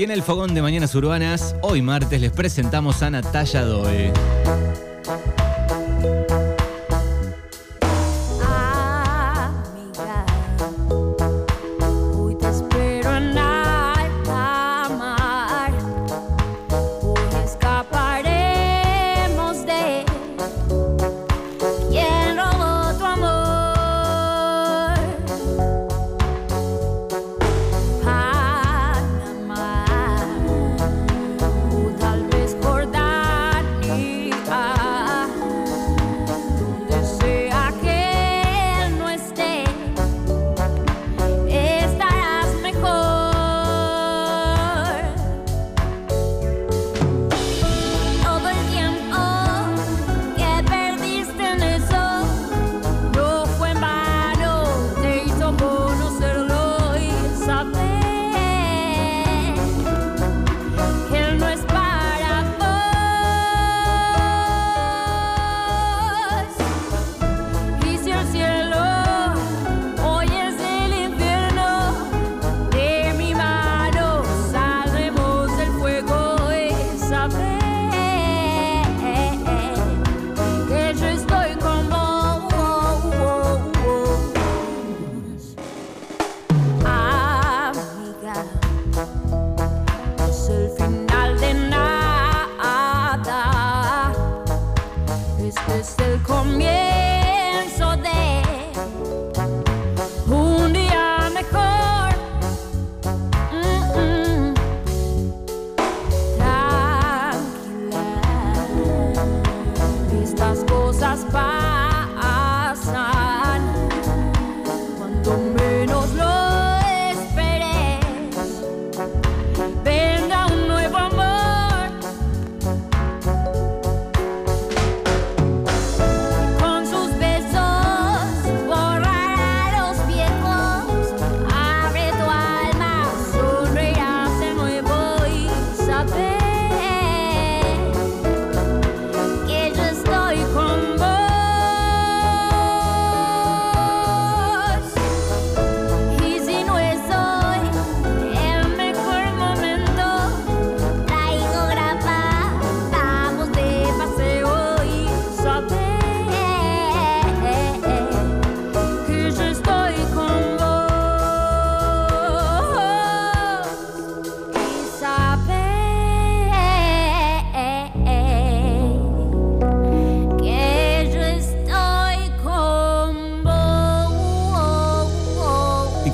Y en el fogón de Mañanas Urbanas, hoy martes les presentamos a Natalia Doe.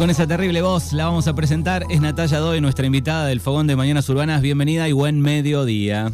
Con esa terrible voz la vamos a presentar. Es Natalia Doe, nuestra invitada del fogón de Mañanas Urbanas. Bienvenida y buen mediodía.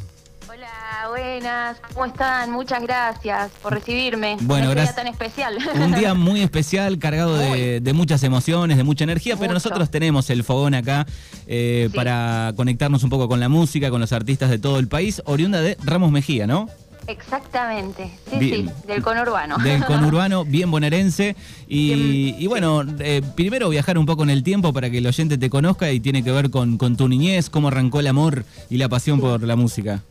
Hola, buenas, ¿cómo están? Muchas gracias por recibirme. Bueno, en gracias. día tan especial. Un día muy especial, cargado de, de muchas emociones, de mucha energía, pero nosotros tenemos el fogón acá eh, Sí. para conectarnos un poco con la música, con los artistas de todo el país, oriunda de Ramos Mejía, ¿no? Exactamente, sí, Bien. sí, del conurbano. Del conurbano, bien bonaerense. Y, Bien. y bueno, eh, primero viajar un poco en el tiempo para que el oyente te conozca y tiene que ver con, con tu niñez, cómo arrancó el amor y la pasión por la música.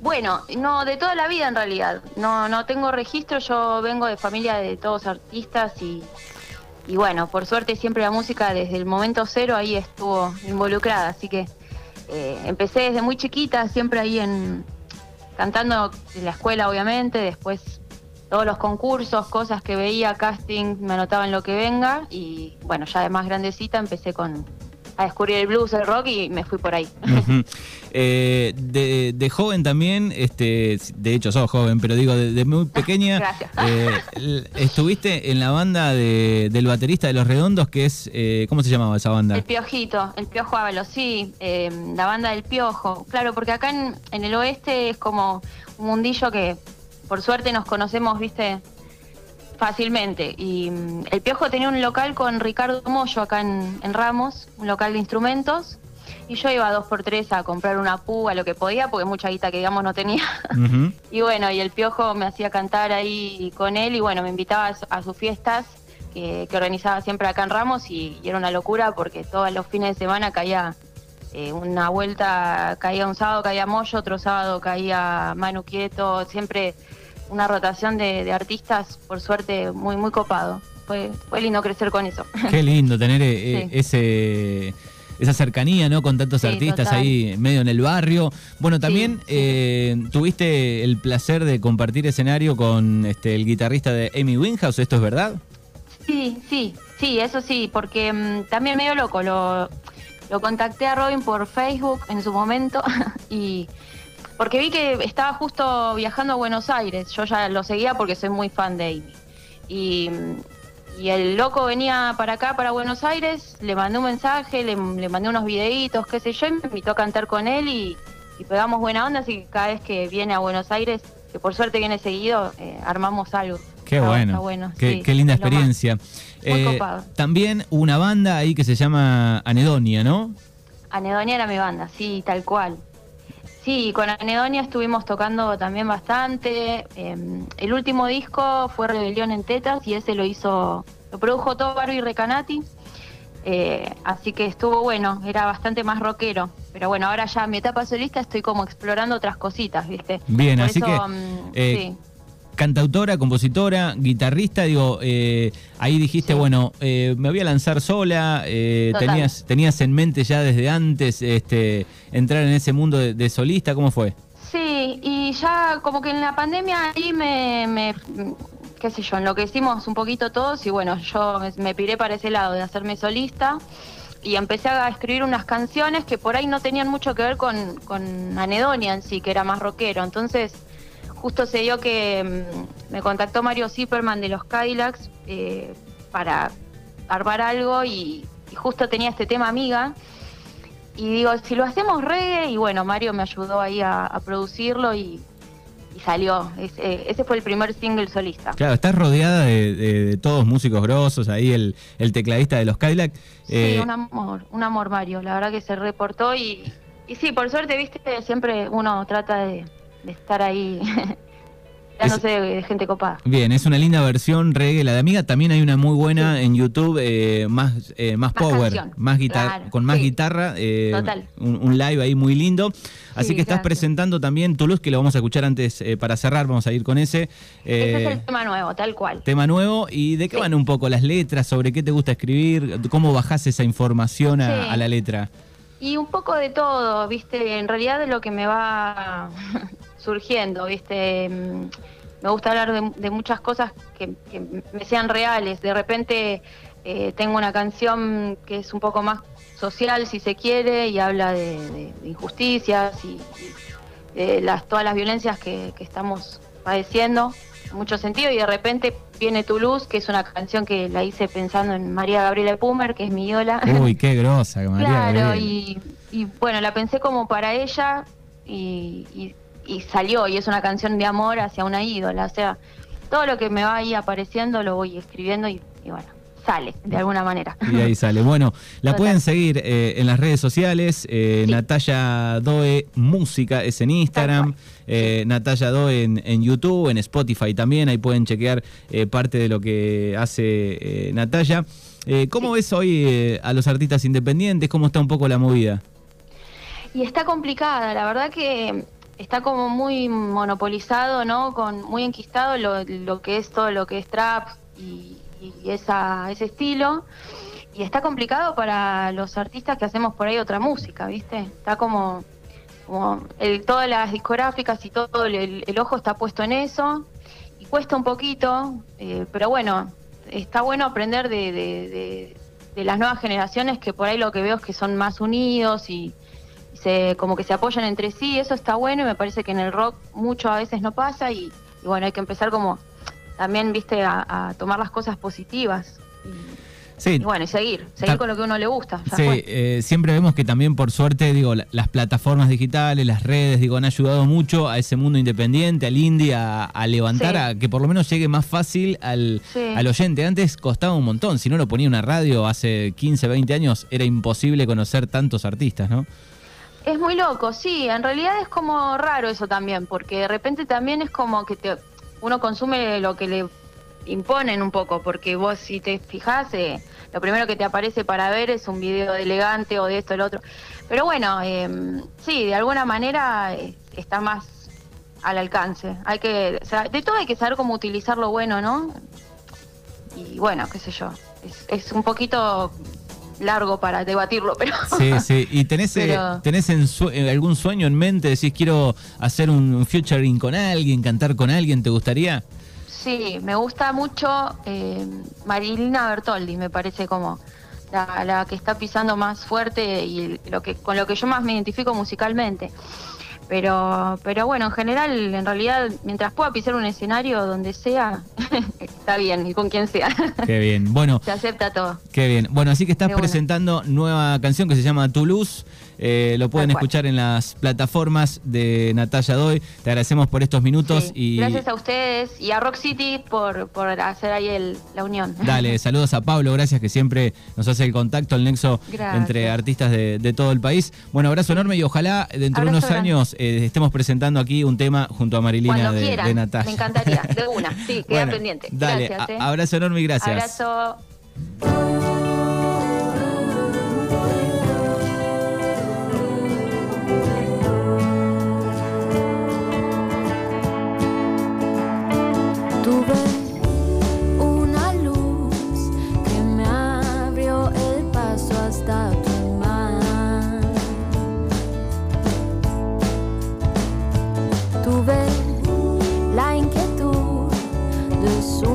Bueno, no, de toda la vida en realidad. No, no tengo registro, yo vengo de familia de todos artistas y, y bueno, por suerte siempre la música desde el momento cero ahí estuvo involucrada, así que eh, empecé desde muy chiquita, siempre ahí en cantando en la escuela obviamente, después todos los concursos, cosas que veía, casting, me anotaba en lo que venga y bueno, ya de más grandecita empecé con a descubrir el blues, el rock y me fui por ahí. Eh, de, de joven también, este, de hecho sos joven, pero digo, de, de muy pequeña, eh, estuviste en la banda de- del baterista de Los Redondos, que es, eh, ¿cómo se llamaba esa banda? El Piojito, el Piojo Ábalos, sí, eh, la banda del Piojo. Claro, porque acá en, en el oeste es como un mundillo que por suerte nos conocemos, viste, fácilmente. Y mm, el Piojo tenía un local con Ricardo Mollo acá en, en Ramos, un local de instrumentos. Y yo iba dos por tres a comprar una púa, lo que podía, porque mucha guita que digamos no tenía. Y bueno, y el piojo me hacía cantar ahí con él y bueno, me invitaba a, su- a sus fiestas que, que organizaba siempre acá en Ramos y, y era una locura porque todos los fines de semana caía eh, una vuelta, caía un sábado, caía Moyo, otro sábado caía Manu Quieto, siempre una rotación de, de artistas, por suerte, muy, muy copado. Fue, fue lindo crecer con eso. Qué lindo tener eh, Sí. ese, esa cercanía, ¿no? Con tantos Sí, artistas total. ahí medio en el barrio. Bueno, también sí. eh, tuviste el placer de compartir escenario con este, el guitarrista de Amy Winehouse, ¿esto es verdad? Sí, sí, sí, eso sí, porque mm, también medio loco, lo, lo contacté a Robin por Facebook en su momento y porque vi que estaba justo viajando a Buenos Aires, yo ya lo seguía porque soy muy fan de Amy. Y, y el loco venía para acá, para Buenos Aires, le mandé un mensaje, le, le mandé unos videitos, qué sé yo, y me invitó a cantar con él y, y pegamos buena onda, así que cada vez que viene a Buenos Aires, que por suerte viene seguido, eh, armamos algo. Qué Está- bueno, está bueno, qué, sí, qué linda experiencia. Eh, copado. también una banda ahí que se llama Anedonia, ¿no? Anedonia era mi banda, sí, tal cual. Sí, con Anedonia estuvimos tocando también bastante. Eh, el último disco fue Rebelión en Tetas y ese lo hizo, lo produjo todo Barbie Recanati. Eh, así que estuvo bueno, era bastante más rockero. Pero bueno, ahora ya en mi etapa solista estoy como explorando otras cositas, ¿viste? Bien, Por así eso, que, mm, eh, sí. Cantautora, compositora, guitarrista, digo, eh, ahí dijiste, Sí. bueno, eh, me voy a lanzar sola, eh, tenías, tenías en mente ya desde antes este, entrar en ese mundo de, de solista, ¿cómo fue? Sí, y ya como que en la pandemia ahí me, me qué sé yo, enloquecimos un poquito todos y bueno, yo me, me piré para ese lado de hacerme solista y empecé a escribir unas canciones que por ahí no tenían mucho que ver con, con Anedonia en sí, que era más rockero. Entonces, justo se dio que mm, me contactó Mario Zipperman de los Cadillacs eh, para armar algo y, y justo tenía este tema amiga. Y digo, si lo hacemos reggae, y bueno, Mario me ayudó ahí a, a producirlo y, y salió. Eh, ese fue el primer single solista. Claro, estás rodeada de, de- de todos músicos grosos, ahí el, el tecladista de los Cadillac. Sí, eh, un amor, un amor Mario, la verdad que se reportó y, y sí, por suerte, viste, siempre uno trata de, de estar ahí, dándose de, de gente copada. Bien, es una linda versión reggae, la de Amiga. También hay una muy buena en YouTube, eh, más, eh, más, Más power, canción, más guitarra, claro, con más sí. guitarra. eh, Total. Un, un live ahí muy lindo. Así Sí, que estás gracias. presentando también Toulouse, que lo vamos a escuchar antes eh, para cerrar. Vamos a ir con ese. Ese es eh, el tema nuevo, tal cual. Tema nuevo. ¿Y de qué van un poco las letras? ¿Sobre qué te gusta escribir? ¿Cómo bajás esa información a, a la letra? Y un poco de todo, viste, en realidad de lo que me va surgiendo, viste. Mm, Me gusta hablar de, de muchas cosas que, que me sean reales. De repente eh, tengo una canción que es un poco más social, si se quiere, y habla de, de- de injusticias y, y de las, todas las violencias que, que estamos padeciendo, en mucho sentido, y de repente viene Tu Luz, que es una canción que la hice pensando en María Gabriela Pumer, que es mi ídola. Uy, qué grosa, María Claro, y, y bueno, la pensé como para ella y, y- y salió, y es una canción de amor hacia una ídola, o sea, todo lo que me va ahí apareciendo lo voy escribiendo y, y bueno, sale de alguna manera. Y ahí sale. Bueno, la Total. pueden seguir eh, en las redes sociales. eh, Sí. Natalia Doe Música es en Instagram. Eh, Natalia Doe en, en YouTube, en Spotify también. Ahí pueden chequear eh, parte de lo que hace Natalia. ¿Cómo Sí. ves hoy a los artistas independientes? ¿Cómo está un poco la movida? Y está complicada, la verdad que está como muy monopolizado, ¿no? Con muy enquistado lo, lo que es todo lo que es trap y, y esa, ese estilo. Y está complicado para los artistas que hacemos por ahí otra música, ¿viste? Está como, como el, todas las discográficas y todo el, el ojo está puesto en eso. Y cuesta un poquito, eh, pero bueno, está bueno aprender de, de- de- de las nuevas generaciones que por ahí lo que veo es que son más unidos y, y se como que se apoyan entre sí, eso está bueno y me parece que en el rock mucho a veces no pasa y, y bueno, hay que empezar como también, viste, a, a tomar las cosas positivas y, Sí, y bueno, y seguir, seguir con lo que a uno le gusta. ya Sí, eh, siempre vemos que también por suerte, digo, la- las plataformas digitales, las redes, digo, han ayudado mucho a ese mundo independiente, al indie, a, a levantar, Sí. a que por lo menos llegue más fácil al, Sí. al oyente. Antes costaba un montón, si no lo ponía una radio hace 15, 20 años, era imposible conocer tantos artistas, ¿no? Es muy loco, sí, en realidad es como raro eso también, porque de repente también es como que te, uno consume lo que le imponen un poco, porque vos si te fijás, eh, lo primero que te aparece para ver es un video de elegante o de esto, el otro. Pero bueno, eh, sí, de alguna manera eh, está más al alcance. Hay que, de todo hay que saber cómo utilizar lo bueno, ¿no? Y bueno, qué sé yo, es, es un poquito largo para debatirlo, pero Sí, sí. ¿Y tenés, eh, tenés en eh, algún sueño en mente? Decís, quiero hacer un featuring con alguien, cantar con alguien, ¿te gustaría? sí, me gusta mucho eh, Marilina Bertoldi, me parece como la, la que está pisando más fuerte y lo que con lo que yo más me identifico musicalmente. Pero, pero bueno, en general, en realidad, mientras pueda pisar un escenario donde sea, está bien, y con quien sea. Qué bien. Bueno, Se acepta todo. qué bien. Bueno, así que estás De una. presentando nueva canción que se llama Tu Luz. Eh, lo pueden escuchar en las plataformas de Natalia Doy. Te agradecemos por estos minutos Sí, y Gracias a ustedes y a Rock City por, por hacer ahí el, la unión. dale, saludos a Pablo, gracias que siempre nos hace el contacto, el nexo Gracias. entre artistas de, de todo el país. Bueno, abrazo enorme y ojalá dentro de unos grande. años eh, estemos presentando aquí un tema junto a Marilina de, de Natalia. me encantaría, de una, sí, queda Bueno, pendiente. Dale, Gracias, eh. abrazo enorme y gracias. Abrazo. De sumergirme